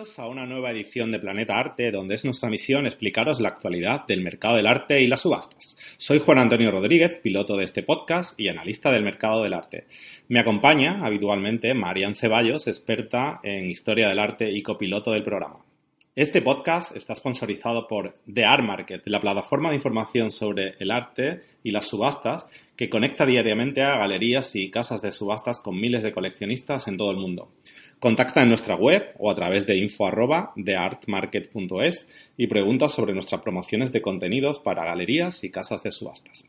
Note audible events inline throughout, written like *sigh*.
Bienvenidos a una nueva edición de Planeta Arte, donde es nuestra misión explicaros la actualidad del mercado del arte y las subastas. Soy Juan Antonio Rodríguez, piloto de este podcast y analista del mercado del arte. Me acompaña habitualmente Marian Ceballos, experta en historia del arte y copiloto del programa. Este podcast está sponsorizado por The Art Market, la plataforma de información sobre el arte y las subastas que conecta diariamente a galerías y casas de subastas con miles de coleccionistas en todo el mundo. Contacta en nuestra web o a través de info@theartmarket.es y pregunta sobre nuestras promociones de contenidos para galerías y casas de subastas.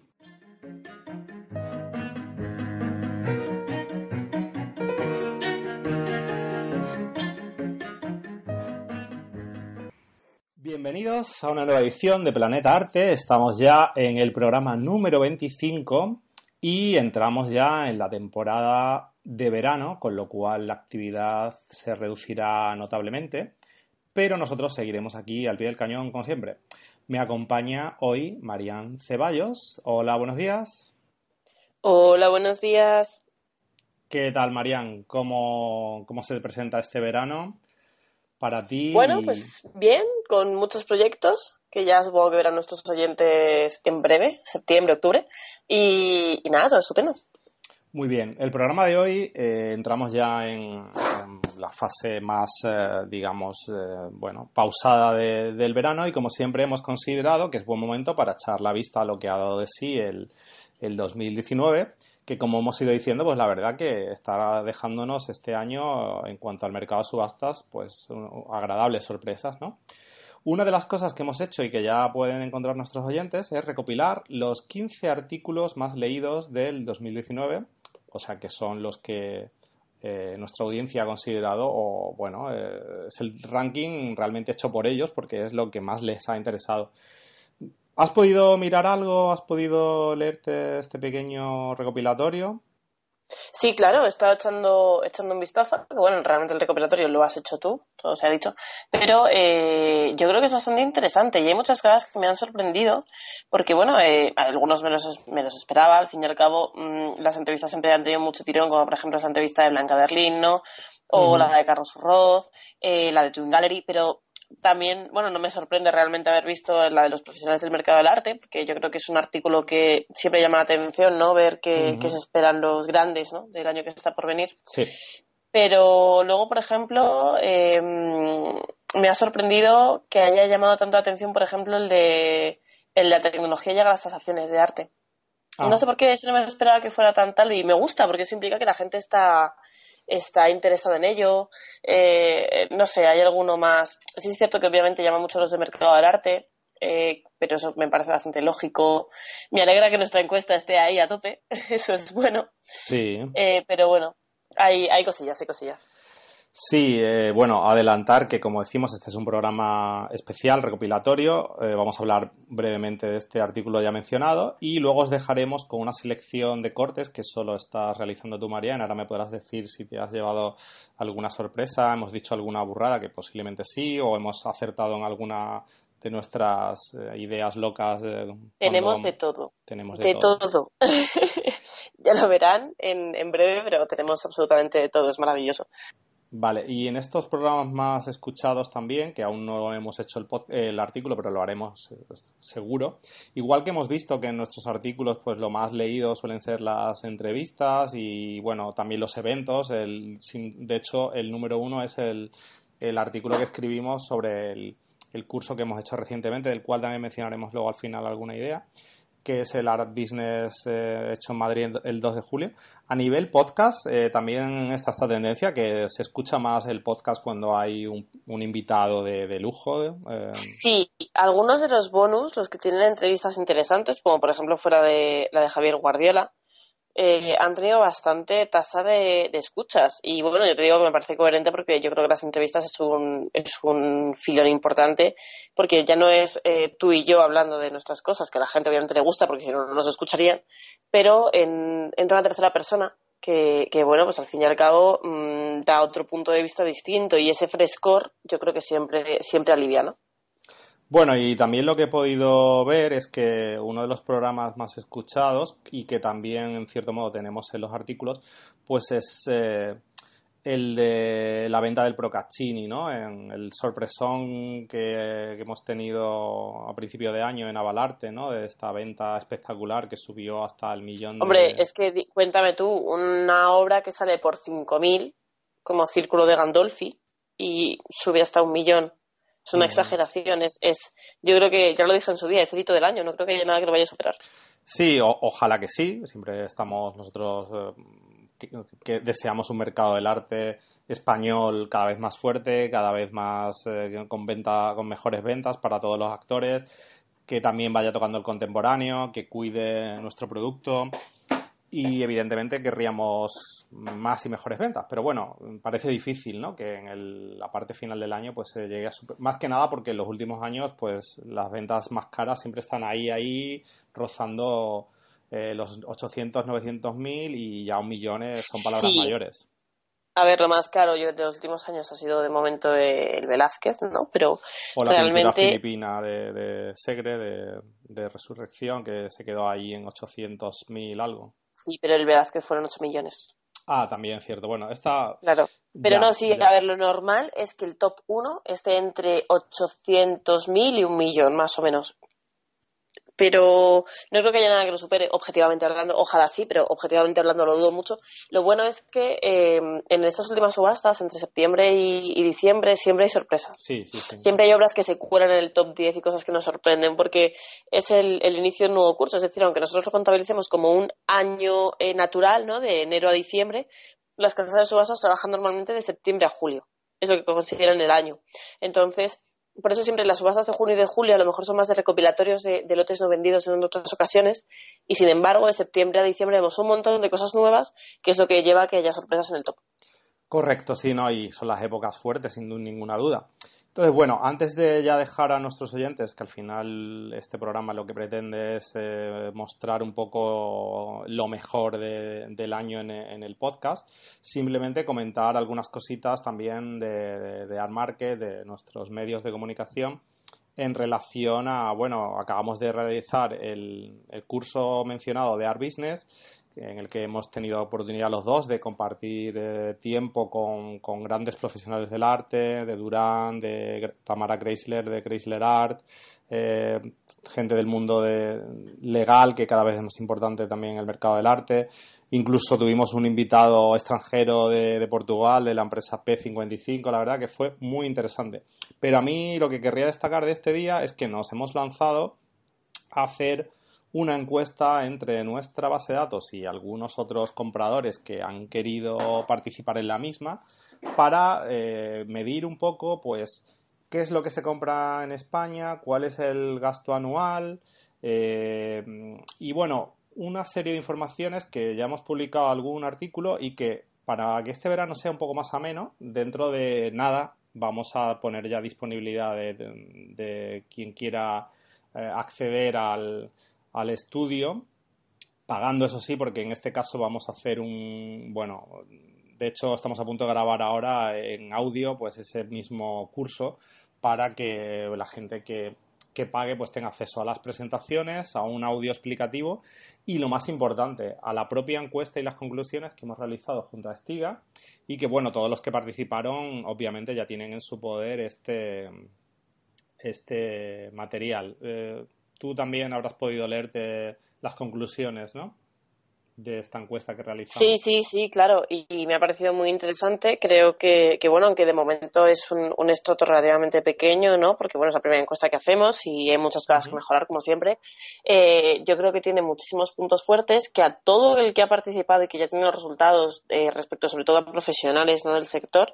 Bienvenidos a una nueva edición de Planeta Arte. Estamos ya en el programa número 25 y entramos ya en la temporada de verano, con lo cual la actividad se reducirá notablemente, pero nosotros seguiremos aquí al pie del cañón como siempre. Me acompaña hoy Marian Ceballos. Hola, buenos días. Hola, buenos días. ¿Qué tal, Marian? ¿Cómo, cómo se presenta este verano para ti? Bueno, pues bien, con muchos proyectos que ya supongo que verán nuestros oyentes en breve, septiembre, octubre. Y, y nada, todo estupendo. Muy bien, el programa de hoy eh, entramos ya en, la fase más, eh, digamos, eh, bueno, pausada del verano y como siempre hemos considerado que es buen momento para echar la vista a lo que ha dado de sí el, el 2019, que como hemos ido diciendo, pues la verdad que estará dejándonos este año en cuanto al mercado de subastas, pues agradables sorpresas, ¿no? Una de las cosas que hemos hecho y que ya pueden encontrar nuestros oyentes es recopilar los 15 artículos más leídos del 2019 o sea que son los que eh, nuestra audiencia ha considerado, o bueno, eh, es el ranking realmente hecho por ellos porque es lo que más les ha interesado. ¿Has podido mirar algo? ¿Has podido leerte este pequeño recopilatorio? Sí, claro, he estado echando, echando un vistazo, que bueno, realmente el recopilatorio lo has hecho tú, todo se ha dicho, pero eh, yo creo que es bastante interesante y hay muchas cosas que me han sorprendido, porque bueno, eh, algunos me los, me los esperaba, al fin y al cabo mmm, las entrevistas siempre han tenido mucho tirón, como por ejemplo esa entrevista de Blanca Berlín, ¿no? O uh -huh. la de Carlos Roth, eh, la de Twin Gallery, pero también, bueno, no me sorprende realmente haber visto la de los profesionales del mercado del arte, porque yo creo que es un artículo que siempre llama la atención, ¿no? Ver qué, uh -huh. se esperan los grandes, ¿no? Del año que está por venir. Sí. Pero luego, por ejemplo, eh, me ha sorprendido que haya llamado tanto la atención, por ejemplo, el de, el de la tecnología llega a las tasaciones de arte. Ah. No sé por qué eso no me esperaba que fuera tan tal y me gusta, porque eso implica que la gente está está interesada en ello. Eh, no sé, hay alguno más. Sí es cierto que obviamente llama mucho a los de mercado del arte, eh, pero eso me parece bastante lógico. Me alegra que nuestra encuesta esté ahí a tope, *laughs* eso es bueno. Sí. Eh, pero bueno, hay, hay cosillas, hay cosillas. Sí, eh, bueno, adelantar que como decimos este es un programa especial, recopilatorio. Eh, vamos a hablar brevemente de este artículo ya mencionado y luego os dejaremos con una selección de cortes que solo estás realizando tú, Mariana. Ahora me podrás decir si te has llevado alguna sorpresa, hemos dicho alguna burrada que posiblemente sí o hemos acertado en alguna de nuestras eh, ideas locas. tenemos de todo. Tenemos de, de todo. todo. *laughs* ya lo verán en, en breve, pero tenemos absolutamente de todo. Es maravilloso. Vale, y en estos programas más escuchados también, que aún no hemos hecho el, el, artículo, pero lo haremos seguro, igual que hemos visto que en nuestros artículos pues lo más leído suelen ser las entrevistas y bueno, también los eventos, el, de hecho el número uno es el, el artículo que escribimos sobre el, el curso que hemos hecho recientemente, del cual también mencionaremos luego al final alguna idea. que es el Art Business eh, hecho en Madrid el 2 de julio. A nivel podcast, eh, también está esta tendencia que se escucha más el podcast cuando hay un, invitado de, lujo. Eh. Sí, algunos de los bonus, los que tienen entrevistas interesantes, como por ejemplo fuera de la de Javier Guardiola, eh, han tenido bastante tasa de, escuchas. Y bueno, yo te digo que me parece coherente porque yo creo que las entrevistas es un, es un filón importante porque ya no es eh, tú y yo hablando de nuestras cosas, que a la gente obviamente le gusta porque si no, no nos escucharían, pero en, entra una tercera persona que, que, bueno, pues al fin y al cabo mm, da otro punto de vista distinto y ese frescor yo creo que siempre, siempre alivia, ¿no? Bueno, y también lo que he podido ver es que uno de los programas más escuchados y que también en cierto modo tenemos en los artículos, pues es eh, el de la venta del Procaccini, ¿no? En el sorpresón que, hemos tenido a principio de año en Avalarte, ¿no? De esta venta espectacular que subió hasta el millón de... Hombre, es que cuéntame tú, una obra que sale por 5.000 como Círculo de Gandolfi y sube hasta un millón es una exageración. Es, es, yo creo que, ya lo dije en su día, es el hito del año. No creo que haya nada que lo vaya a superar. Sí, ojalá que sí. Siempre estamos nosotros eh, que, deseamos un mercado del arte español cada vez más fuerte, cada vez más eh, con venta, con mejores ventas para todos los actores, que también vaya tocando el contemporáneo, que cuide nuestro producto y evidentemente querríamos más y mejores ventas. Pero bueno, parece difícil, ¿no? Que en la parte final del año pues se llegue a más que nada porque en los últimos años pues las ventas más caras siempre están ahí ahí rozando eh, los 800, 900 mil y ya un millón son palabras mayores. A ver, lo más caro yo de los últimos años ha sido de momento el Velázquez, ¿no? Pero o la realmente... filipina de, de Segre, de, de, Resurrección, que se quedó ahí en 800.000 algo. Sí, pero el Velázquez fueron 8 millones. Ah, también, cierto. Bueno, está... Claro. Pero no, sí, a ver, lo normal es que el top 1 esté entre 800.000 y un millón, más o menos pero no creo que haya nada que lo supere objetivamente hablando. Ojalá sí, pero objetivamente hablando lo dudo mucho. Lo bueno es que eh, en estas últimas subastas, entre septiembre y, diciembre, siempre hay sorpresas. Siempre hay obras que se cuelan en el top 10 y cosas que nos sorprenden, porque es el, inicio de un nuevo curso. Es decir, aunque nosotros lo contabilicemos como un año eh, natural, ¿no? de enero a diciembre, las casas de subastas trabajan normalmente de septiembre a julio. Es lo que consideran el año. Entonces, por eso siempre las subastas de junio y de julio a lo mejor son más de recopilatorios de, lotes no vendidos en otras ocasiones y sin embargo de septiembre a diciembre vemos un montón de cosas nuevas que es lo que lleva a que haya sorpresas en el top. Correcto, sí, ¿no? Y son las épocas fuertes, sin ninguna duda. Entonces, bueno, antes de ya dejar a nuestros oyentes, que al final este programa lo que pretende es eh, mostrar un poco lo mejor del año en, el podcast, simplemente comentar algunas cositas también de, de, Market, de nuestros medios de comunicación, en relación a, bueno, acabamos de realizar el, el curso mencionado de Art Business en el que hemos tenido oportunidad los dos de compartir eh, tiempo con, grandes profesionales del arte, de Durán, de Tamara Chrysler, de Chrysler Art, eh, gente del mundo de, legal, que cada vez es más importante también en el mercado del arte. Incluso tuvimos un invitado extranjero de Portugal, de la empresa P55, la verdad que fue muy interesante. Pero a mí lo que querría destacar de este día es que nos hemos lanzado a hacer una encuesta entre nuestra base de datos y algunos otros compradores que han querido participar en la misma para eh, medir un poco, pues, qué es lo que se compra en España, cuál es el gasto anual eh, y, bueno, una serie de informaciones que ya hemos publicado algún artículo y que para que este verano sea un poco más ameno, dentro de nada vamos a poner ya disponibilidad de, quien quiera eh, acceder al, al estudio, pagando eso sí, porque en este caso vamos a hacer un, bueno, de hecho estamos a punto de grabar ahora en audio pues ese mismo curso para que la gente que, que pague pues tenga acceso a las presentaciones, a un audio explicativo y lo más importante, a la propia encuesta y las conclusiones que hemos realizado junto a Estiga y que bueno, todos los que participaron obviamente ya tienen en su poder este, este material. Eh, tú también habrás podido leerte las conclusiones, ¿no? de esta encuesta que realizamos. Sí, sí, sí, claro, y, me ha parecido muy interesante. Creo que, que, bueno, aunque de momento es un, un estrato relativamente pequeño, ¿no? Porque, bueno, es la primera encuesta que hacemos y hay muchas cosas que mejorar, como siempre. Eh, yo creo que tiene muchísimos puntos fuertes que a todo el que ha participado y que ya tiene los resultados eh, respecto, sobre todo a profesionales ¿no? del sector,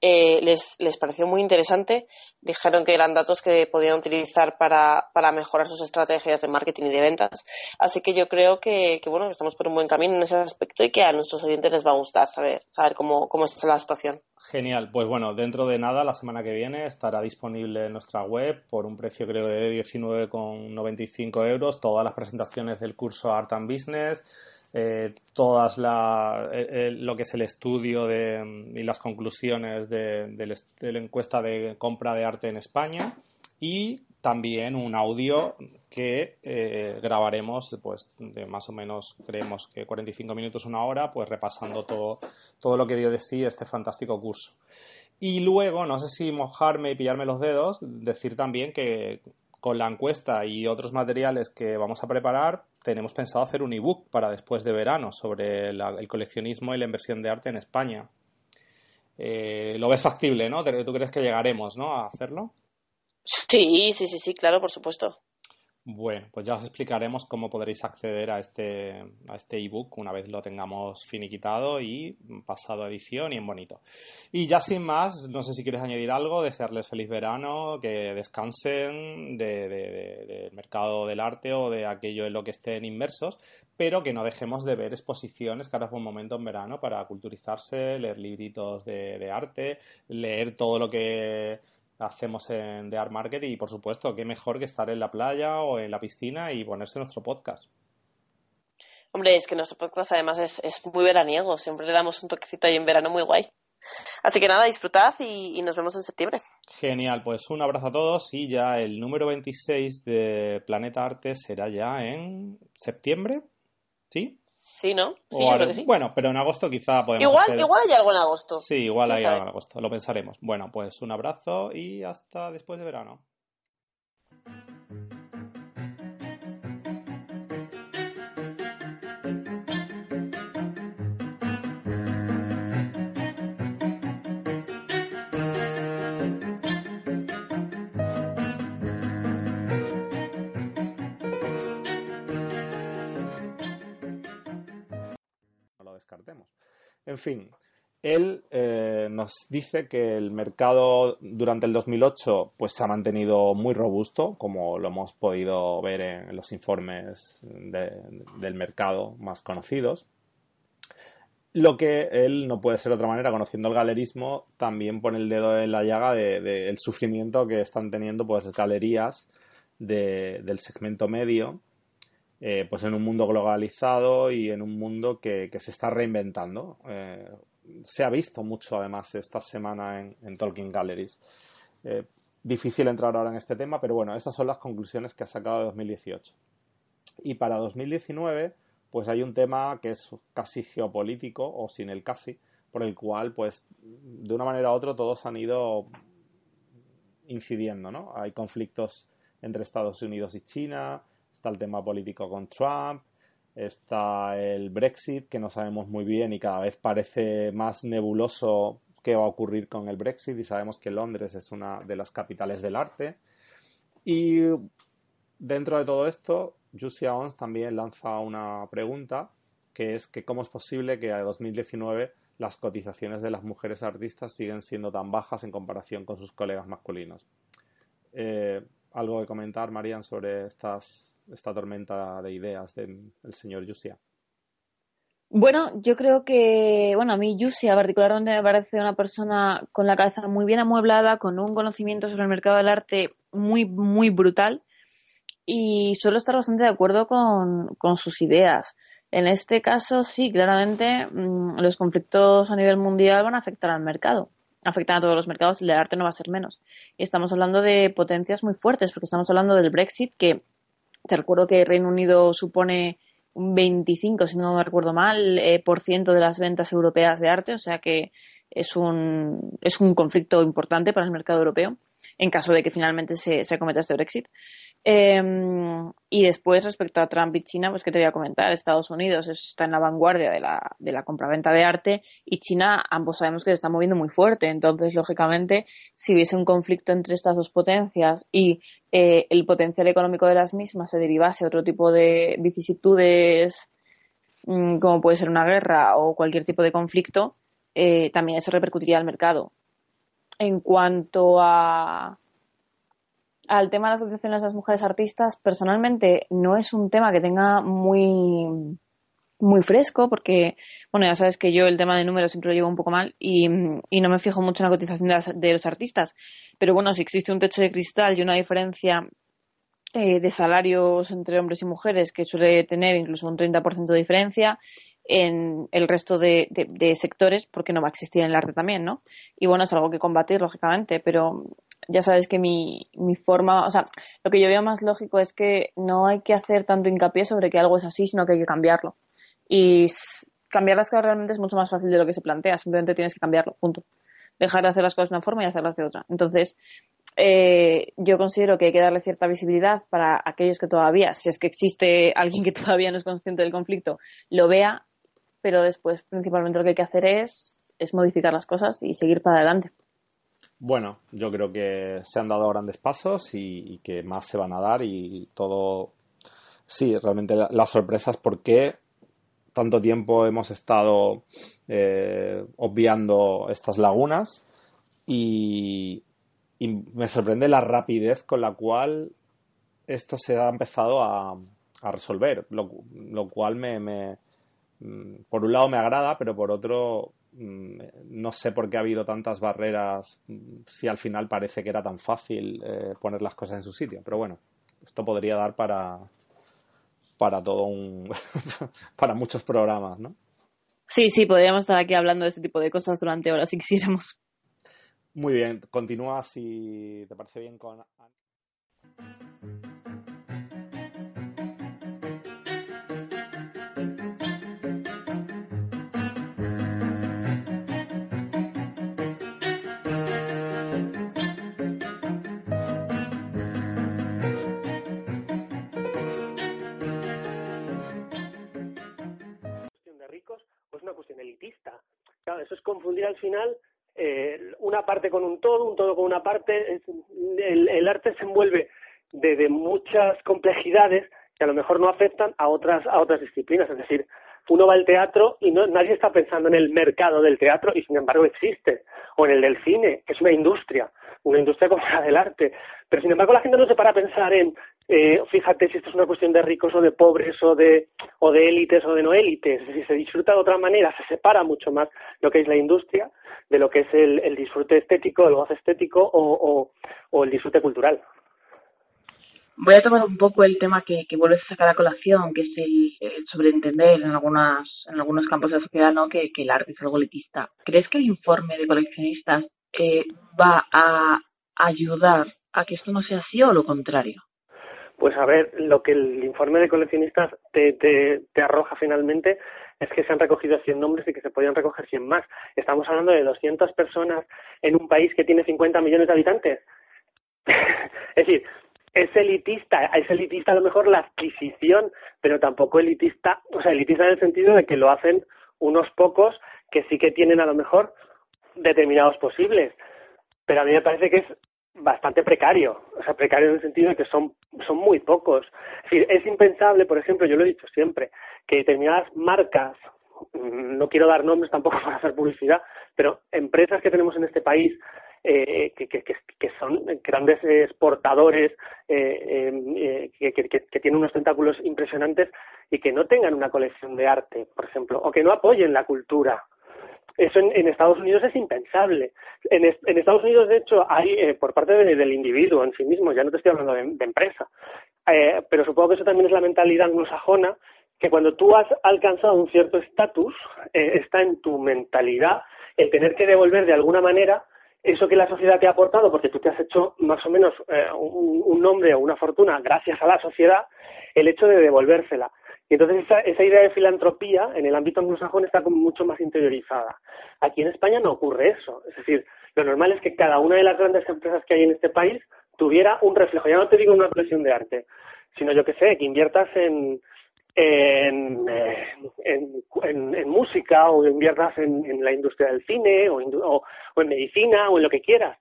eh, les, les pareció muy interesante. Dijeron que eran datos que podían utilizar para, para mejorar sus estrategias de marketing y de ventas. Así que yo creo que, bueno, que estamos por un buen camino en ese aspecto y que a nuestros oyentes les va a gustar saber, saber cómo, cómo está la situación. Genial, pues bueno, dentro de nada, la semana que viene estará disponible en nuestra web por un precio creo de 19,95 euros todas las presentaciones del curso Art and Business, eh, todas la, eh, eh, lo que es el estudio de, y las conclusiones de, la encuesta de compra de arte en España y también un audio que grabaremos pues de más o menos creemos que 45 minutos una hora pues repasando todo todo lo que dio de sí este fantástico curso. Y luego no sé si mojarme y pillarme los dedos decir también que con la encuesta y otros materiales que vamos a preparar tenemos pensado hacer un ebook para después de verano sobre el coleccionismo y la inversión de arte en España. Eh, lo ves factible no tú crees que llegaremos no a hacerlo Sí, sí, sí, sí, claro, por supuesto. Bueno, pues ya os explicaremos cómo podréis acceder a este a este ebook una vez lo tengamos finiquitado y pasado a edición y en bonito. Y ya sin más, no sé si quieres añadir algo, desearles feliz verano, que descansen del de, mercado del arte o de aquello en lo que estén inmersos, pero que no dejemos de ver exposiciones, que ahora es un momento en verano para culturizarse, leer libritos de arte, leer todo lo que hacemos en The Art Market y por supuesto, qué mejor que estar en la playa o en la piscina y ponerse nuestro podcast. Hombre, es que nuestro podcast además es, muy veraniego, siempre le damos un toquecito ahí en verano muy guay. Así que nada, disfrutad y, y, nos vemos en septiembre. Genial, pues un abrazo a todos y ya el número 26 de Planeta Arte será ya en septiembre, ¿sí? Sí, ¿no? Sí, creo que sí. Bueno, pero en agosto quizá podemos. Igual, igual hay algo en agosto. Sí, igual hay algo en agosto, lo pensaremos. Bueno, pues un abrazo y hasta después de verano. En fin, él eh, nos dice que el mercado durante el 2008 pues se ha mantenido muy robusto, como lo hemos podido ver en los informes del mercado más conocidos. Lo que él no puede ser de otra manera, conociendo el galerismo, también pone el dedo en la llaga del de, sufrimiento que están teniendo pues galerías del segmento medio eh, pues en un mundo globalizado y en un mundo que, se está reinventando. Eh, se ha visto mucho además esta semana en, en Tolkien Galleries. Eh, difícil entrar ahora en este tema, pero bueno, estas son las conclusiones que ha sacado de 2018. Y para 2019, pues hay un tema que es casi geopolítico, o sin el casi, por el cual, pues, de una manera u otra, todos han ido incidiendo, ¿no? Hay conflictos entre Estados Unidos y China, está el tema político con Trump, está el Brexit, que no sabemos muy bien y cada vez parece más nebuloso qué va a ocurrir con el Brexit y sabemos que Londres es una de las capitales del arte. Y dentro de todo esto, Jusia Ons también lanza una pregunta que es que cómo es posible que a 2019 las cotizaciones de las mujeres artistas siguen siendo tan bajas en comparación con sus colegas masculinos. Eh, ¿Algo que comentar, Marian, sobre estas esta tormenta de ideas del señor Yusia? Bueno, yo creo que, bueno, a mí Yusia particularmente me parece una persona con la cabeza muy bien amueblada, con un conocimiento sobre el mercado del arte muy, muy brutal y suelo estar bastante de acuerdo con, con sus ideas. En este caso, sí, claramente mm, los conflictos a nivel mundial van a afectar al mercado. Afectan a todos los mercados y el arte no va a ser menos. Y estamos hablando de potencias muy fuertes, porque estamos hablando del Brexit, que te recuerdo que Reino Unido supone un 25, si no me recuerdo mal, eh, por ciento de las ventas europeas de arte, o sea que es un, es un conflicto importante para el mercado europeo en caso de que finalmente se, se acometa este Brexit. Em, y después, respecto a Trump y China, pues que te voy a comentar, Estados Unidos está en la vanguardia de la, de la compraventa de arte y China, ambos sabemos que se está moviendo muy fuerte. Entonces, lógicamente, si hubiese un conflicto entre estas dos potencias y eh, el potencial económico de las mismas se derivase a otro tipo de vicisitudes, mm, como puede ser una guerra o cualquier tipo de conflicto, eh, también eso repercutiría al mercado. En cuanto a al tema de las cotizaciones de las mujeres artistas, personalmente no es un tema que tenga muy muy fresco porque, bueno, ya sabes que yo el tema de números siempre lo llevo un poco mal y, no me fijo mucho en la cotización de, los artistas. Pero bueno, si existe un techo de cristal y una diferencia eh, de salarios entre hombres y mujeres que suele tener incluso un 30% de diferencia en el resto de, de, sectores, porque no va a existir en el arte también, ¿no? Y bueno, es algo que combatir, lógicamente, pero ya sabes que mi, mi forma, o sea, lo que yo veo más lógico es que no hay que hacer tanto hincapié sobre que algo es así, sino que hay que cambiarlo. Y cambiar las cosas realmente es mucho más fácil de lo que se plantea, simplemente tienes que cambiarlo, punto. Dejar de hacer las cosas de una forma y hacerlas de otra. Entonces, eh, yo considero que hay que darle cierta visibilidad para aquellos que todavía, si es que existe alguien que *laughs* todavía no es consciente del conflicto, lo vea, pero después principalmente lo que hay que hacer es, es modificar las cosas y seguir para adelante. Bueno, yo creo que se han dado grandes pasos y, que más se van a dar y todo. Sí, realmente las sorpresas porque tanto tiempo hemos estado eh, obviando estas lagunas y, me sorprende la rapidez con la cual esto se ha empezado a, resolver, lo, cual me, me, mm, por un lado me agrada, pero por otro no sé por qué ha habido tantas barreras mm, si al final parece que era tan fácil eh, poner las cosas en su sitio. Pero bueno, esto podría dar para, para todo un. *laughs* para muchos programas, ¿no? Sí, sí, podríamos estar aquí hablando de este tipo de cosas durante horas si quisiéramos. Muy bien, continúa si te parece bien con. Confundir al final eh, una parte con un todo, un todo con una parte. el, arte se envuelve de, muchas complejidades que a lo mejor no afectan a otras, a otras disciplinas. Es decir, uno va al teatro y no, nadie está pensando en el mercado del teatro y sin embargo existe, o en el del cine, que es una industria, una industria como la del arte. Pero sin embargo la gente no se para a pensar en eh, fíjate si esto es una cuestión de ricos o de pobres o de, o de élites o de no élites. Si se disfruta de otra manera, se separa mucho más lo que es la industria de lo que es el, el disfrute estético, el gozo estético o, o, el disfrute cultural. Voy a tomar un poco el tema que, que vuelves a sacar a colación, que es el, sobreentender en, algunas, en algunos campos de la sociedad ¿no? que, que el arte es algo elitista. ¿Crees que el informe de coleccionistas eh, va a ayudar a que esto no sea así o lo contrario? Pues a ver, lo que el informe de coleccionistas te, te, arroja finalmente es que se han recogido 100 nombres y que se podían recoger 100 más. Estamos hablando de 200 personas en un país que tiene 50 millones de habitantes. *laughs* es decir, es elitista, es elitista a lo mejor la adquisición, pero tampoco elitista, o sea, elitista en el sentido de que lo hacen unos pocos que sí que tienen a lo mejor determinados posibles. Pero a mí me parece que es bastante precario, o sea, precario en el sentido de que son, son muy pocos. Es, impensable, por ejemplo, yo lo he dicho siempre, que determinadas marcas, mm, no quiero dar nombres tampoco *laughs* para hacer publicidad, pero empresas que tenemos en este país eh, que, que, que, son grandes exportadores, eh, eh, que, que, que tienen unos tentáculos impresionantes y que no tengan una colección de arte, por ejemplo, o que no apoyen la cultura eso en, Estados Unidos es impensable. En, Estados Unidos, de hecho, hay eh, por parte del individuo en sí mismo, ya no te estoy hablando de, empresa, eh, pero supongo que eso también es la mentalidad anglosajona, que cuando tú has alcanzado un cierto estatus, eh, está en tu mentalidad el tener que devolver de alguna manera eso que la sociedad te ha aportado, porque tú te has hecho más o menos un, un nombre o una fortuna gracias a la sociedad, el hecho de devolvérsela. Y entonces esa, esa idea de filantropía en el ámbito anglosajón está como mucho más interiorizada. Aquí en España no ocurre eso. Es decir, lo normal es que cada una de las grandes empresas que hay en este país tuviera un reflejo. Ya no te digo una colección de arte, sino yo que sé, que inviertas en, en, en, en, música o inviertas en, en, la industria del cine o, o, en medicina o en lo que quieras.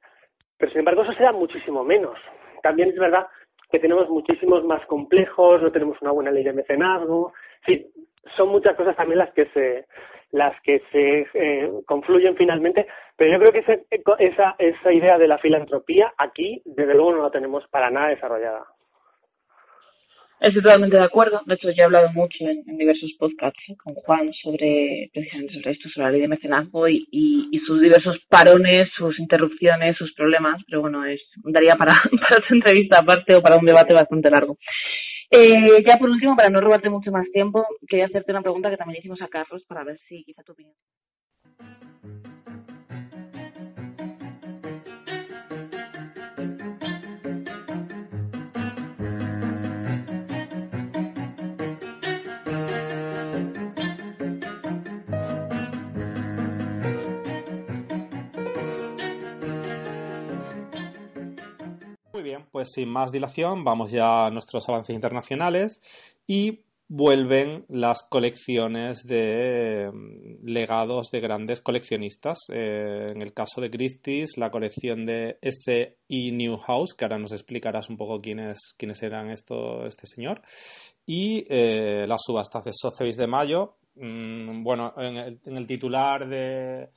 Pero sin embargo eso se da muchísimo menos. También es verdad que tenemos muchísimos más complejos, no tenemos una buena ley de mecenazgo. Sí, son muchas cosas también las que se las que se eh, confluyen finalmente, pero yo creo que ese, esa, esa idea de la filantropía aquí, desde luego, no la tenemos para nada desarrollada. Estoy totalmente de acuerdo. De hecho, ya he hablado mucho en, diversos podcasts ¿eh? con Juan sobre precisamente sobre esto, sobre la ley de mecenazgo y, y, sus diversos parones, sus interrupciones, sus problemas. Pero bueno, es daría para, *laughs* para otra entrevista aparte o para un debate bastante largo. Eh, ya por último, para no robarte mucho más tiempo, quería hacerte una pregunta que también hicimos a Carlos para ver si quizá tu opinión. Pues sin más dilación, vamos ya a nuestros avances internacionales y vuelven las colecciones de mm, legados de grandes coleccionistas. Eh, en el caso de Christie's, la colección de S.E. Newhouse, que ahora nos explicarás un poco quiénes, quiénes eran esto, este señor, y eh, las subastas de Sotheby's de mayo. Mm, bueno, en el titular de,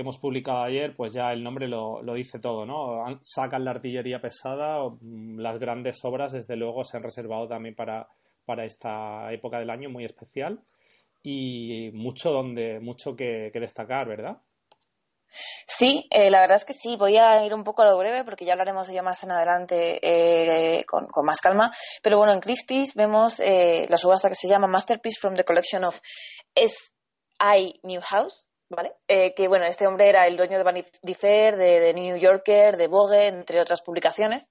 que hemos publicado ayer, pues ya el nombre lo, lo dice todo, ¿no? Sacan la artillería pesada, mm, las grandes obras, desde luego, se han reservado también para, para esta época del año muy especial y mucho donde mucho que, destacar, ¿verdad? Sí, eh, la verdad es que sí. Voy a ir un poco a lo breve porque ya hablaremos de ello más en adelante eh, con, con, más calma. Pero bueno, en Christie's vemos eh, la subasta que se llama Masterpiece from the Collection of S.I. Newhouse, ¿vale? Eh, que bueno, este hombre era el dueño de Vanity Fair, de, New Yorker, de Vogue, entre otras publicaciones.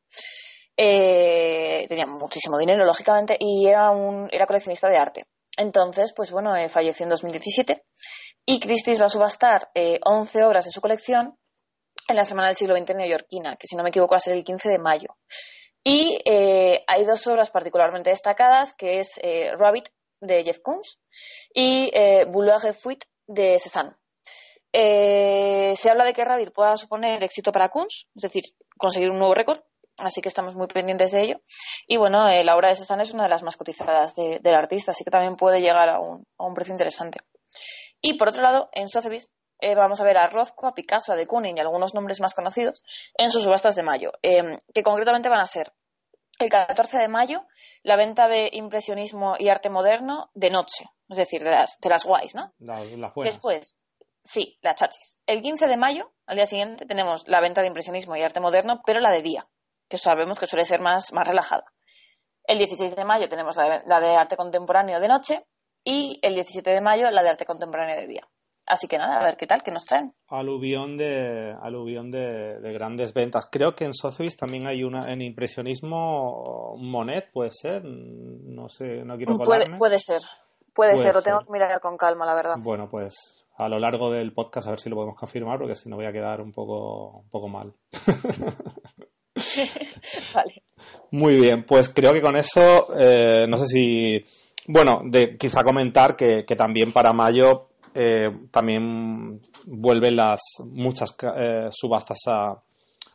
Eh, tenía muchísimo dinero, lógicamente, y era un era coleccionista de arte. Entonces, pues bueno, eh, falleció en 2017 y Christie's va a subastar 11 obras de su colección en la Semana del Siglo XX neoyorquina, que si no me equivoco va a ser el 15 de mayo. Y hay dos obras particularmente destacadas, que es Rabbit de Jeff Koons y Boulevard Fuite de Cézanne. Eh, se habla de que Rabbit pueda suponer éxito para Kunz, es decir, conseguir un nuevo récord, así que estamos muy pendientes de ello. Y bueno, eh, la obra de Cézanne es una de las más cotizadas del artista, así que también puede llegar a un, precio interesante. Y por otro lado, en Sotheby's eh, vamos a ver a Rothko, a Picasso, a de Kooning y algunos nombres más conocidos en sus subastas de mayo, que concretamente van a ser el 14 de mayo la venta de impresionismo y arte moderno de noche, es decir, de las, de las guays, ¿no? Después, Sí, la chachis. El 15 de mayo, al día siguiente, tenemos la venta de impresionismo y arte moderno, pero la de día, que sabemos que suele ser más, más relajada. El 16 de mayo tenemos la de, arte contemporáneo de noche y el 17 de mayo la de arte contemporáneo de día. Así que nada, a ver qué tal, qué nos traen. Aluvión de, aluvión de, grandes ventas. Creo que en Sotheby's también hay una, en impresionismo, Monet, puede ser, no sé, no quiero colarme. Puede, ser, puede, ser, lo tengo que mirar con calma, la verdad. Bueno, pues a lo largo del podcast a ver si lo podemos confirmar, porque si no voy a quedar un poco, un poco mal. *laughs* vale. Muy bien, pues creo que con eso, eh, no sé si, bueno, de, quizá comentar que, también para mayo eh, también vuelven las muchas eh, subastas a,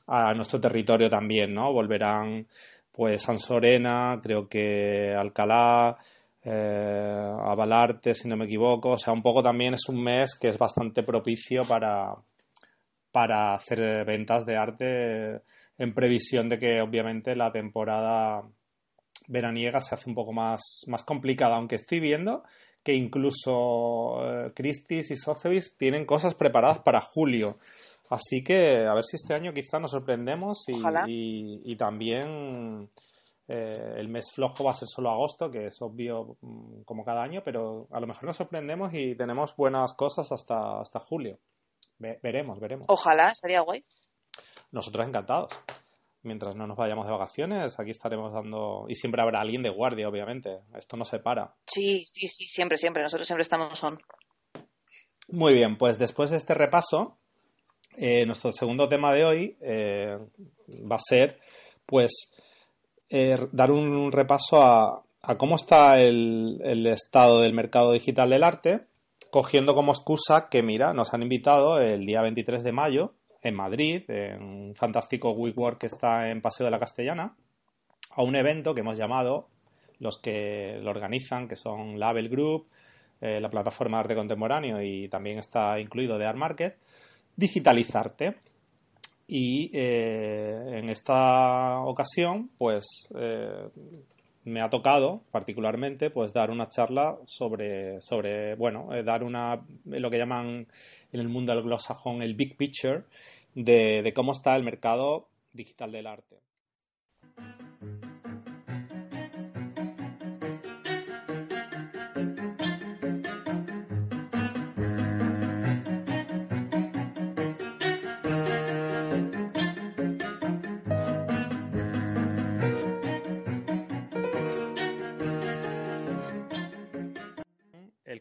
a nuestro territorio también, ¿no? Volverán pues San Sorena, creo que Alcalá, eh, avalarte, si no me equivoco. O sea, un poco también es un mes que es bastante propicio para, para hacer ventas de arte en previsión de que obviamente la temporada veraniega se hace un poco más, más complicada, aunque estoy viendo que incluso eh, Christie's y Sotheby's tienen cosas preparadas para julio. Así que a ver si este año quizá nos sorprendemos y, y también eh, el mes flojo va a ser solo agosto, que es obvio mm, como cada año, pero a lo mejor nos sorprendemos y tenemos buenas cosas hasta, hasta julio. veremos, veremos. Ojalá, sería guay. Nosotros encantados. Mientras no nos vayamos de vacaciones, aquí estaremos dando. Y siempre habrá alguien de guardia, obviamente. Esto no se para. Sí, sí, sí, siempre, siempre. Nosotros siempre estamos on. Muy bien, pues después de este repaso, eh, nuestro segundo tema de hoy eh, va a ser pues eh, dar un repaso a, cómo está el, estado del mercado digital del arte, cogiendo como excusa que, mira, nos han invitado el día 23 de mayo en Madrid, en un fantástico WeWork que está en Paseo de la Castellana, a un evento que hemos llamado los que lo organizan, que son Label Group, eh, la plataforma de arte contemporáneo y también está incluido de Art Market, digitalizarte. Y eh, en esta ocasión, pues eh, me ha tocado particularmente pues dar una charla sobre, sobre bueno, dar una, lo que llaman en el mundo anglosajón el big picture de cómo está el mercado digital del arte.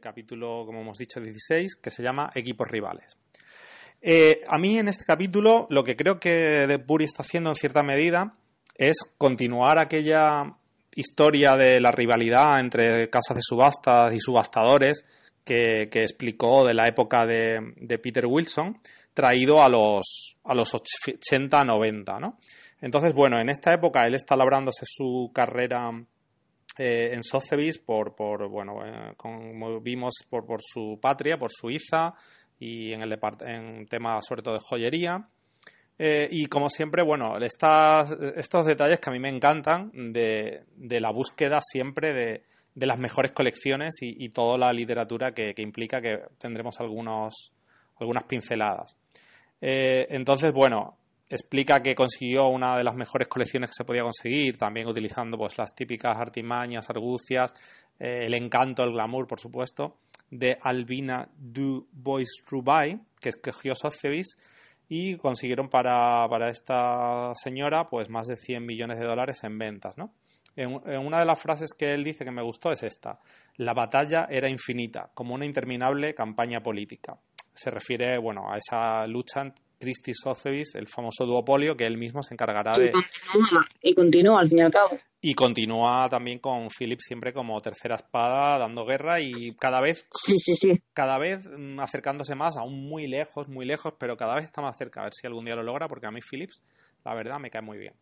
Capítulo, como hemos dicho, 16, que se llama Equipos Rivales. Eh, a mí en este capítulo lo que creo que De Puri está haciendo en cierta medida es continuar aquella historia de la rivalidad entre casas de subastas y subastadores que, explicó de la época de, Peter Wilson, traído a los, a los 80-90, ¿no? Entonces, bueno, en esta época él está labrándose su carrera eh, en Sotheby's por, por bueno, eh, como vimos, por, por, su patria, por Suiza y en el en tema sobre todo de joyería. Eh, y como siempre, bueno, estas, estos detalles que a mí me encantan de, de la búsqueda siempre de, de, las mejores colecciones y, toda la literatura que, que, implica que tendremos algunos, algunas pinceladas. entonces, bueno, explica que consiguió una de las mejores colecciones que se podía conseguir, también utilizando pues las típicas artimañas, argucias, eh, el encanto, el glamour, por supuesto, de Albina du Bois Rubai, que escogió Sotheby's y consiguieron para, esta señora pues más de 100 millones de dólares en ventas, ¿no? En, en, una de las frases que él dice que me gustó es esta: La batalla era infinita, como una interminable campaña política. Se refiere, bueno, a esa lucha Christie Sotheby's, el famoso duopolio que él mismo se encargará de... y continúa, al fin y al cabo. Y continúa también con Philip siempre como tercera espada, dando guerra y cada vez... Sí, sí, sí. Cada vez mm, acercándose más, aún muy lejos, muy lejos, pero cada vez está más cerca. A ver si algún día lo logra, porque a mí Phillips, la verdad, me cae muy bien.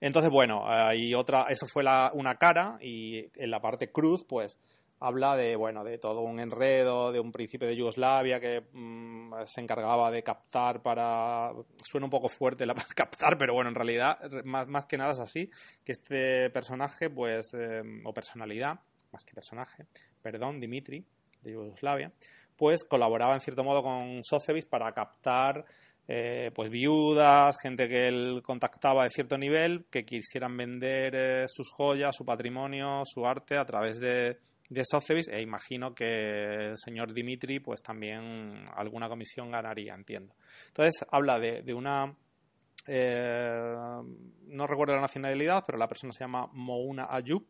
Entonces, bueno, hay otra, eso fue la, una cara y en la parte cruz, pues habla de, bueno, de todo un enredo, de un príncipe de Yugoslavia que mm, se encargaba de captar para... Suena un poco fuerte la *laughs* captar, pero bueno, en realidad, más, más que nada es así, que este personaje, pues, em, o personalidad, más que personaje, perdón, Dimitri, de Yugoslavia, pues colaboraba en cierto modo con Sotheby's para captar eh, pues viudas, gente que él contactaba de cierto nivel, que quisieran vender eh, sus joyas, su patrimonio, su arte a través de, de Sotheby's e imagino que el señor Dimitri pues también alguna comisión ganaría, entiendo. Entonces habla de, de una... Eh, no recuerdo la nacionalidad, pero la persona se llama Mouna Ayub,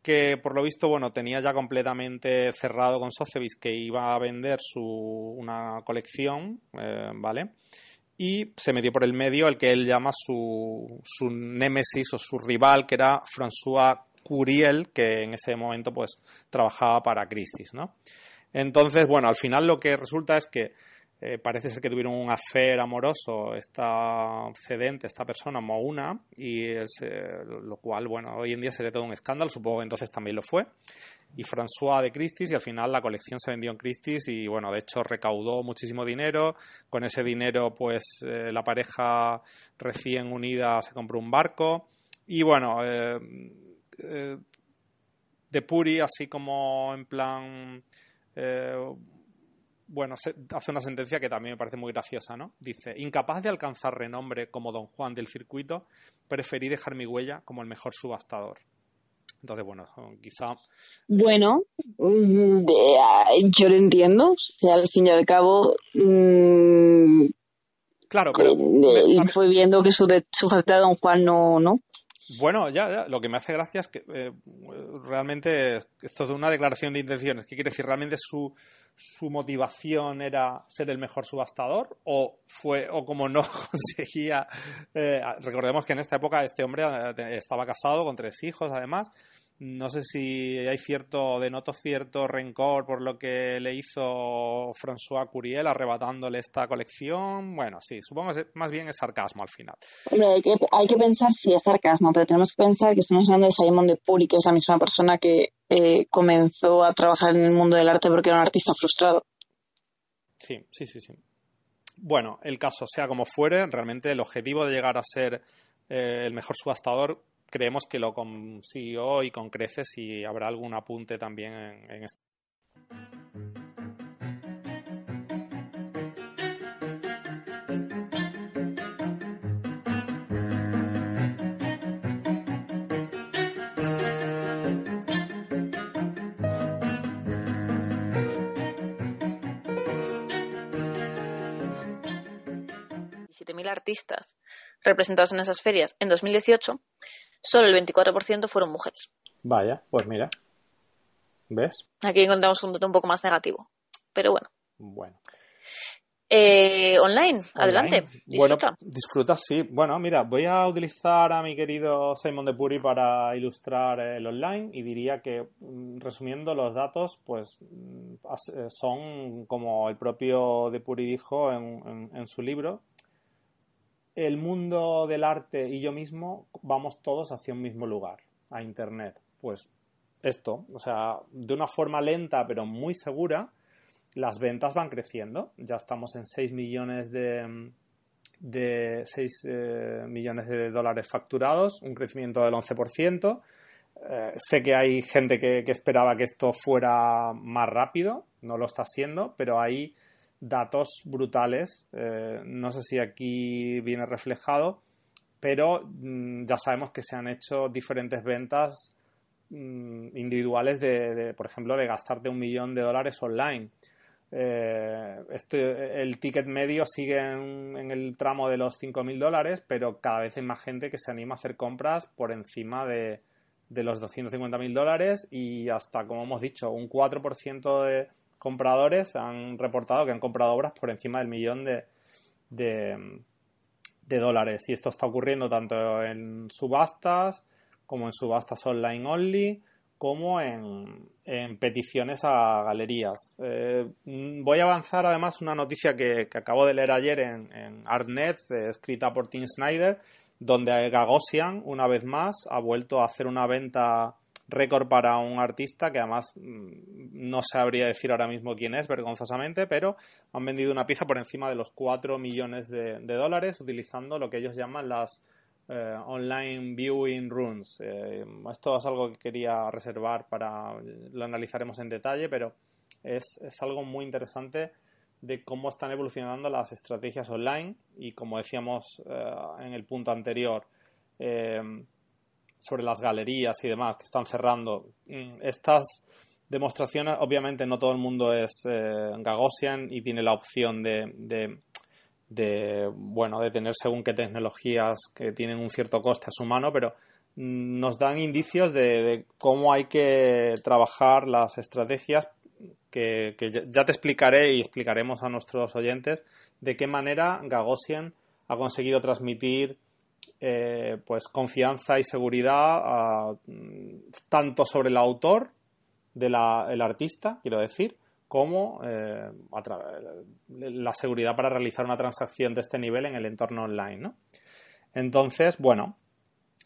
que por lo visto, bueno, tenía ya completamente cerrado con Sotheby's que iba a vender su, una colección, eh, ¿vale? Y se metió por el medio el que él llama su, su némesis o su rival, que era François Curiel, que en ese momento pues trabajaba para Christie's, ¿no? Entonces, bueno, al final lo que resulta es que eh, parece ser que tuvieron un affair amoroso esta cedente, esta persona, Mouna, y lo cual, bueno, hoy en día sería todo un escándalo, supongo que entonces también lo fue. Y François de Christie's, y al final la colección se vendió en Christie's, y bueno, de hecho recaudó muchísimo dinero. Con ese dinero, pues eh, la pareja recién unida se compró un barco. Y bueno, eh, eh, de Puri, así como en plan. Eh, bueno, hace una sentencia que también me parece muy graciosa, ¿no? Dice: Incapaz de alcanzar renombre como Don Juan del circuito, preferí dejar mi huella como el mejor subastador. Entonces, bueno, quizá. Bueno, mm, yo lo entiendo. al fin y al cabo. Mm, claro, pero. fue viendo que su, de, a Don Juan no, no Bueno, ya, lo que me hace gracia es que eh, realmente esto es una declaración de intenciones. ¿Qué quiere decir? ¿Realmente su, su motivación era ser el mejor subastador o fue o como no *laughs* conseguía eh, recordemos que en esta época este hombre eh, estaba casado con tres hijos además no sé si hay cierto, denoto cierto rencor por lo que le hizo François Curiel arrebatándole esta colección. Bueno, sí, supongo que más bien es sarcasmo al final. Hombre, hay que, hay que pensar si es sarcasmo, pero tenemos que pensar que estamos hablando de Simon de Puri, que es la misma persona que eh, comenzó a trabajar en el mundo del arte porque era un artista frustrado. Sí, sí, sí, sí. Bueno, el caso sea como fuere, realmente el objetivo de llegar a ser eh, el mejor subastador creemos que lo consiguió y con creces y habrá algún apunte también en, en este. 7.000 artistas representados en esas ferias en 2018, solo el 24% fueron mujeres. Vaya, pues mira. ¿Ves? Aquí encontramos un dato un poco más negativo. Pero bueno. Bueno. Eh, online, adelante. Disfruta. Bueno, disfruta, sí. Bueno, mira, voy a utilizar a mi querido Simon de Puri para ilustrar el online y diría que, mm, resumiendo los datos, pues mm, eh, son como el propio de Puri dijo en su libro, el mundo del arte y yo mismo vamos todos hacia un mismo lugar, a Internet. Pues esto, o sea, de una forma lenta pero muy segura, las ventas van creciendo. Ya estamos en 6 millones de, de 6 eh, millones de dólares facturados, un crecimiento del 11%. Eh, sé que hay gente que, esperaba que esto fuera más rápido, no lo está siendo, pero hay datos brutales. Eh, no sé si aquí viene reflejado, pero mm, ya sabemos que se han hecho diferentes ventas mm, individuales de, por ejemplo, de gastarte un millón de dólares online. Eh, el ticket medio sigue en, el tramo de los 5.000 dólares, pero cada vez hay más gente que se anima a hacer compras por encima de, de los 250.000 dólares y hasta, como hemos dicho, un 4% de, compradores han reportado que han comprado obras por encima del millón de, de, dólares. Y esto está ocurriendo tanto en subastas como en subastas online only, como en, peticiones a galerías. Eh, voy a avanzar además una noticia que, acabo de leer ayer en, en Artnet, eh, escrita por Tim Snyder, donde Gagosian, una vez más, ha vuelto a hacer una venta récord para un artista que además mm, no sabría decir ahora mismo quién es, vergonzosamente, pero han vendido una pieza por encima de los 4 millones de, dólares utilizando lo que ellos llaman las eh, online viewing rooms. Eh, esto es algo que quería reservar para, lo analizaremos en detalle, pero es, es algo muy interesante de cómo están evolucionando las estrategias online y como decíamos eh, en el punto anterior, sobre las galerías y demás que están cerrando. Mm, estas demostraciones, obviamente no todo el mundo es eh, Gagosian y tiene la opción de, de, bueno, de tener según qué tecnologías que tienen un cierto coste a su mano, pero mm, nos dan indicios de, cómo hay que trabajar las estrategias que, que, ya te explicaré y explicaremos a nuestros oyentes de qué manera Gagosian ha conseguido transmitir eh, pues confianza y seguridad tanto sobre el autor del artista, quiero decir, como eh, la seguridad para realizar una transacción de este nivel en el entorno online. Entonces, bueno,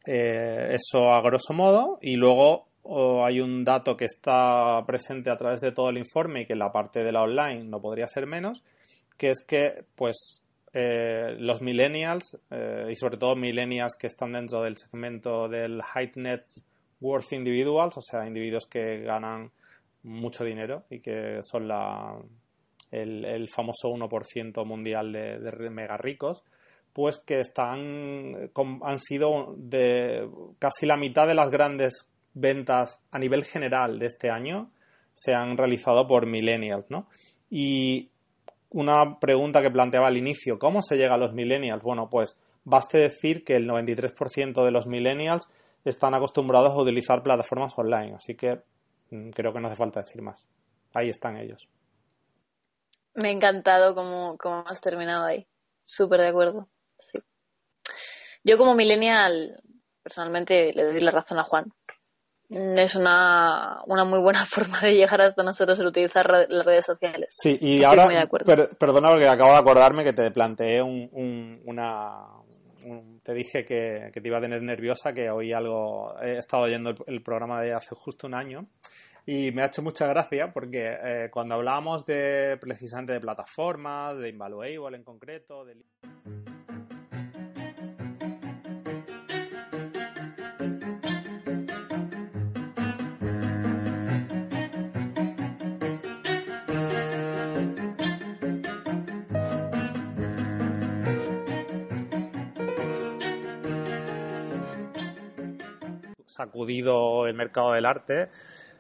eh, eso a grosso modo y luego hay un dato que está presente a través de todo el informe y que en la parte de la online no podría ser menos, que es que pues eh, los millennials eh, y sobre todo millennials que están dentro del segmento del high net worth individuals, o sea, individuos que ganan mucho dinero y que son la, el, famoso 1% mundial de, mega ricos, pues que están han sido de casi la mitad de las grandes ventas a nivel general de este año se han realizado por millennials, ¿no? Y una pregunta que planteaba al inicio, ¿cómo se llega a los millennials? Bueno, pues baste decir que el 93% de los millennials están acostumbrados a utilizar plataformas online, así que mm, creo que no hace falta decir más. Ahí están ellos. Me ha encantado cómo, has terminado ahí. Súper de acuerdo. Sí. Yo como millennial, personalmente le doy la razón a Juan. Es una, una muy buena *laughs* forma de llegar hasta nosotros el utilizar las redes sociales. Sí, y ahora, perdona porque acabo de acordarme que te planteé un, una, te dije que, te iba a tener nerviosa, que hoy algo, he estado oyendo el, programa de hace justo un año y me ha hecho mucha gracia porque eh, cuando hablábamos de precisamente de plataformas, de Invaluable en concreto, de... sacudido el mercado del arte.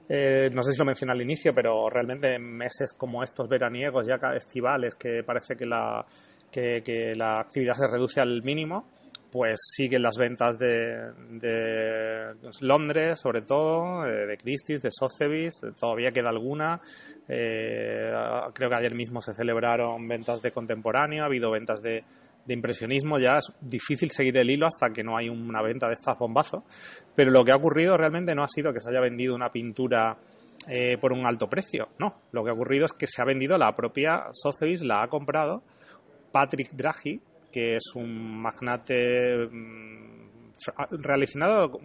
Eh, no sé si lo mencioné al inicio, pero realmente en meses como estos veraniegos, ya estivales, que parece que la, que, la actividad se reduce al mínimo, pues siguen las ventas de, de Londres, sobre todo, eh, de Christie's, de Sotheby's, todavía queda alguna. Eh, creo que ayer mismo se celebraron ventas de contemporáneo, ha habido ventas de, de impresionismo ya es difícil seguir el hilo hasta que no hay una venta de estas bombazos. Pero lo que ha ocurrido realmente no ha sido que se haya vendido una pintura eh, por un alto precio, no. Lo que ha ocurrido es que se ha vendido la propia Sotheby's, la ha comprado Patrick Draghi, que es un magnate mm, relacionado,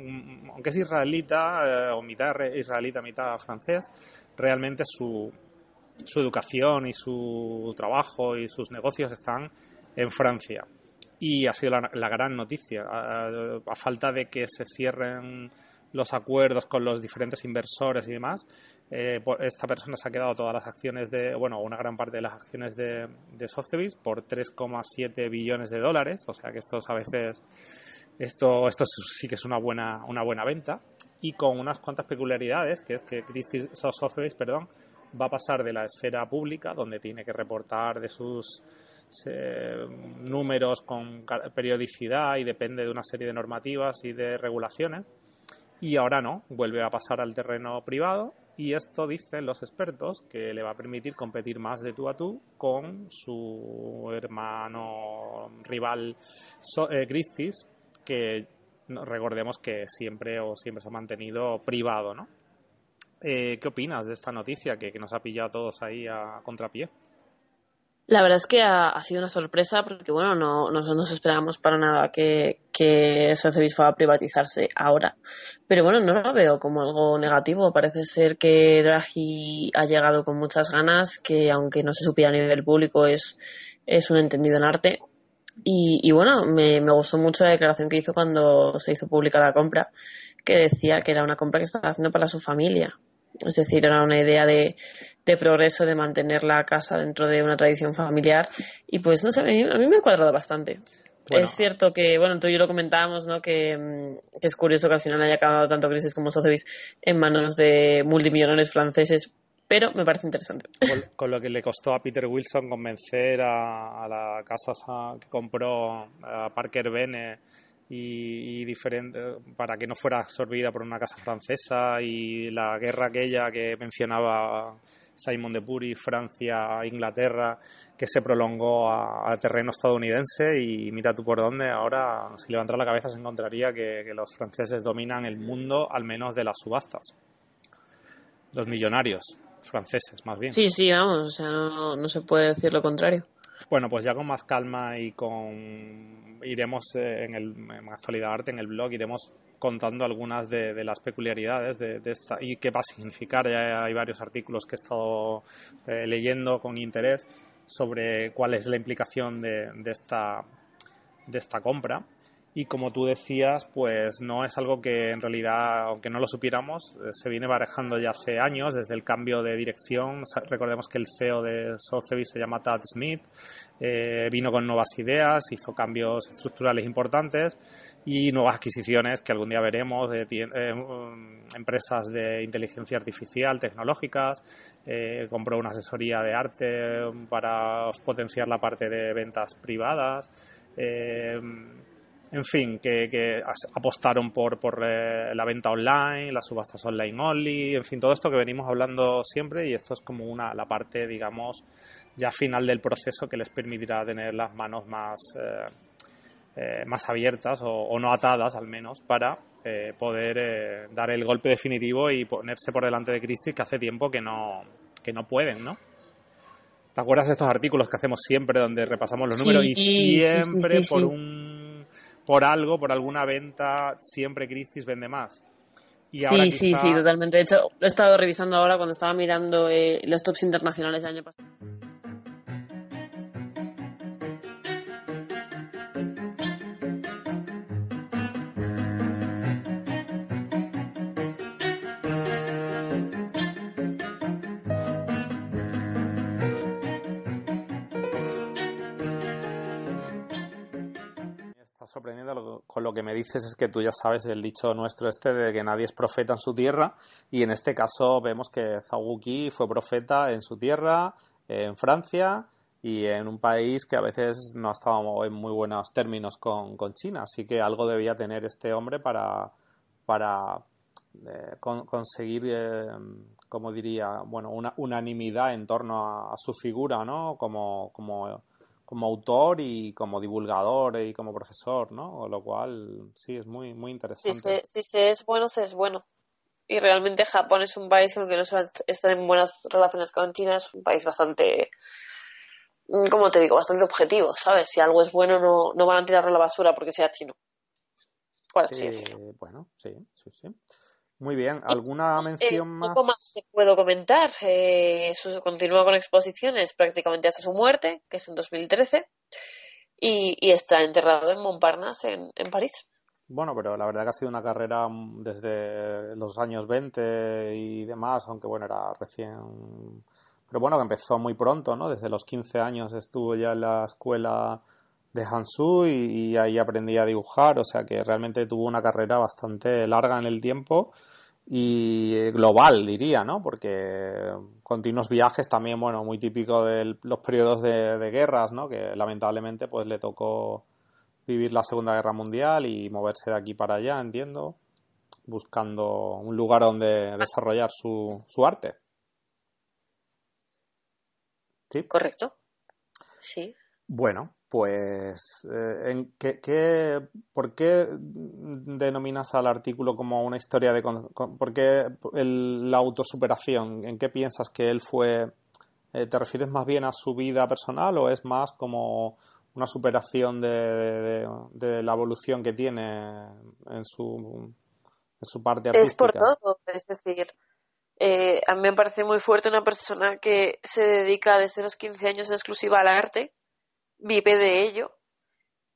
aunque es israelita, eh, o mitad israelita, mitad francés, realmente su, su educación y su trabajo y sus negocios están en Francia. Y ha sido la, gran noticia. A, falta de que se cierren los acuerdos con los diferentes inversores y demás, eh, esta persona se ha quedado todas las acciones de, bueno, una gran parte de las acciones de, de Sotheby's por 3,7 billones de dólares, o sea que esto a veces, esto, esto sí que es una buena, una buena venta, y con unas cuantas peculiaridades, que es que Christie Sotheby's, perdón, va a pasar de la esfera pública, donde tiene que reportar de sus números con periodicidad y depende de una serie de normativas y de regulaciones. Y ahora no, vuelve a pasar al terreno privado y esto dicen los expertos que le va a permitir competir más de tú a tú con su hermano rival eh, Christie's, que recordemos que siempre o siempre se ha mantenido privado, ¿no? Eh, ¿Qué opinas de esta noticia que, que nos ha pillado a todos ahí a contrapié? La verdad es que ha, sido una sorpresa porque, bueno, no, no, nos esperábamos para nada que, que Sotheby's fuera a privatizarse ahora. Pero bueno, no lo veo como algo negativo. Parece ser que Draghi ha llegado con muchas ganas, que aunque no se supiera a nivel público es, es un entendido en arte. Y, y bueno, me, me gustó mucho la declaración que hizo cuando se hizo pública la compra, que decía que era una compra que estaba haciendo para su familia. Es decir, era una idea de, de progreso, de mantener la casa dentro de una tradición familiar. Y pues, no sé, a mí, me ha cuadrado bastante. Es cierto que, bueno, tú y yo lo comentábamos, ¿no? Que, mm, es curioso que al final haya acabado tanto Crisis como Sotheby's en manos de multimillonarios franceses, pero me parece interesante. Con, lo que le costó a Peter Wilson convencer a, la casa que compró a Parker Bene y, diferente, para que no fuera absorbida por una casa francesa y la guerra aquella que mencionaba Simon de Puri, Francia, Inglaterra, que se prolongó a, terreno estadounidense y mira tú por dónde ahora si levantara la cabeza se encontraría que, los franceses dominan el mundo al menos de las subastas. Los millonarios franceses, más bien. Sí, sí, vamos, o sea, no, no se puede decir lo contrario. Bueno, pues ya con más calma y con iremos eh, en, el, actualidad arte en el blog iremos contando algunas de, las peculiaridades de, esta y qué va a significar. Ya hay varios artículos que he estado eh, leyendo con interés sobre cuál es la implicación de, esta de esta compra y como tú decías, pues no es algo que en realidad, aunque no lo supiéramos, eh, se viene barajando ya hace años, desde el cambio de dirección. Recordemos que el CEO de Sotheby's se llama Tad Smith, eh, vino con nuevas ideas, hizo cambios estructurales importantes y nuevas adquisiciones que algún día veremos de eh, empresas de inteligencia artificial, tecnológicas, compró una asesoría de arte para potenciar la parte de ventas privadas en fin, que, apostaron por, por eh, la venta online, las subastas online only, en fin, todo esto que venimos hablando siempre y esto es como una la parte, digamos, ya final del proceso que les permitirá tener las manos más, eh, eh, más abiertas o, no atadas al menos para poder dar el golpe definitivo y ponerse por delante de Christie que hace tiempo que no, que no pueden, ¿no? ¿Te acuerdas de estos artículos que hacemos siempre donde repasamos los números y siempre por un por algo, por alguna venta, siempre Christie's vende más. Y sí, sí, sí, totalmente. De hecho, lo he estado revisando ahora cuando estaba mirando eh, los tops internacionales del año pasado. Dices es que tú ya sabes el dicho nuestro este de que nadie es profeta en su tierra y en este caso vemos que Zawuki fue profeta en su tierra, en Francia y en un país que a veces no estaba en muy buenos términos con, China, así que algo debía tener este hombre para, para eh, conseguir, eh, como diría, bueno, una unanimidad en torno a, a su figura, ¿no? Como, como como autor y como divulgador y como profesor, ¿no? Lo cual sí es muy muy interesante. Si se, es bueno, se es bueno. Y realmente Japón es un país que no está en buenas relaciones con China, es un país bastante, mm, como te digo, bastante objetivo, ¿sabes? Si algo es bueno, no, no van a tirarlo a la basura porque sea chino. bueno, sí, sí, sí. Muy bien, ¿alguna mención más? Poco más te puedo comentar. Eh, continúa con exposiciones prácticamente hasta su muerte, que es en 2013, y, y está enterrado en Montparnasse, en, en, París. Bueno, pero la verdad que ha sido una carrera desde los años 20 y demás, aunque bueno, era recién. Pero bueno, que empezó muy pronto, ¿no? Desde los 15 años estuvo ya en la escuela de Hansu y, ahí aprendí a dibujar, o sea que realmente tuvo una carrera bastante larga en el tiempo y eh, global diría, ¿no? Porque continuos viajes también, bueno, muy típico de los periodos de, guerras, ¿no? Que lamentablemente pues le tocó vivir la Segunda Guerra Mundial y moverse de aquí para allá, entiendo, buscando un lugar donde desarrollar su, su arte. ¿Sí? Correcto. Sí. Bueno, pues, eh, ¿en qué, ¿por qué denominas al artículo como una historia de... ¿Por qué la autosuperación? ¿En qué piensas que él fue... Eh, ¿Te refieres más bien a su vida personal o es más como una superación de, la evolución que tiene en su, en su parte artística? Es por todo, es decir, eh, a mí me parece muy fuerte una persona que se dedica desde los 15 años en exclusiva al arte vive de ello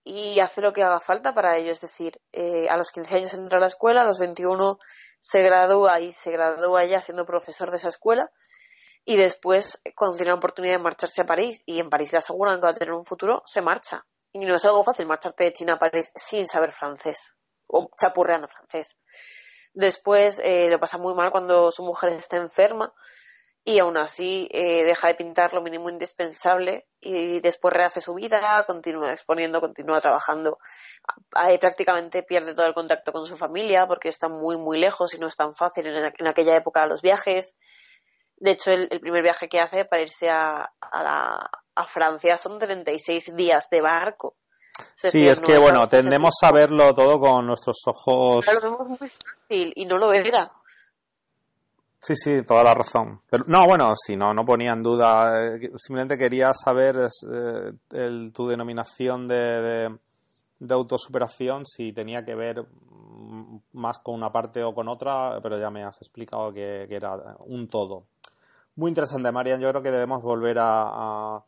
y hace lo que haga falta para ello. Es decir, eh, a los 15 años entra a la escuela, a los 21 se gradúa y se gradúa ya siendo profesor de esa escuela y después, eh, cuando tiene la oportunidad de marcharse a París y en París le aseguran que va a tener un futuro, se marcha. Y no es algo fácil marcharte de China a París sin saber francés o chapurreando francés. Después eh, lo pasa muy mal cuando su mujer está enferma y aún así eh, deja de pintar lo mínimo indispensable y después rehace su vida, continúa exponiendo, continúa trabajando. Ahí prácticamente pierde todo el contacto con su familia porque está muy, muy lejos y no es tan fácil en, aquella época los viajes. De hecho, el, primer viaje que hace para irse a, a, a Francia son 36 días de barco. sí, es que, bueno, tendemos a verlo todo con nuestros ojos. lo vemos muy fácil y no lo era. Sí, sí, toda la razón. no, bueno, si no, no ponía en duda. Eh, simplemente quería saber eh, tu denominación de, de, autosuperación, si tenía que ver mm, más con una parte o con otra, pero ya me has explicado que, era un todo. Muy interesante, Marian. Yo creo que debemos volver a,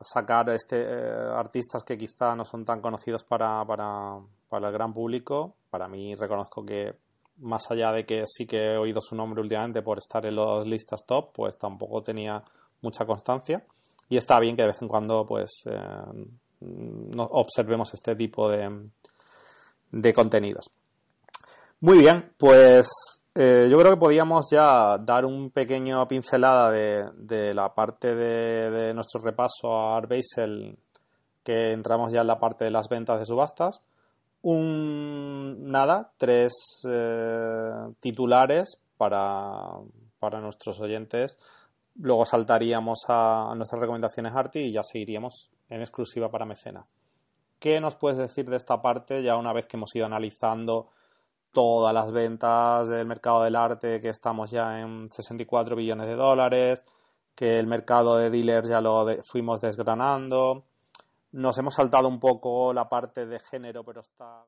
sacar este eh, artistas que quizá no son tan conocidos para, para, para el gran público. Para mí reconozco que más allá de que sí que he oído su nombre últimamente por estar en las listas top, pues tampoco tenía mucha constancia. Y está bien que de vez en cuando pues eh, observemos este tipo de, de contenidos. Muy bien, pues eh, yo creo que podíamos ya dar un pequeño pincelada de, la parte de, de, nuestro repaso a Art que entramos ya en la parte de las ventas de subastas Un, nada, tres eh, titulares para, para nuestros oyentes. Luego saltaríamos a, nuestras recomendaciones Arti y ya seguiríamos en exclusiva para mecenas. ¿Qué nos puedes decir de esta parte ya una vez que hemos ido analizando todas las ventas del mercado del arte, que estamos ya en 64 billones de dólares, que el mercado de dealers ya lo fuimos desgranando? Nos hemos saltado un poco la parte de género, pero está.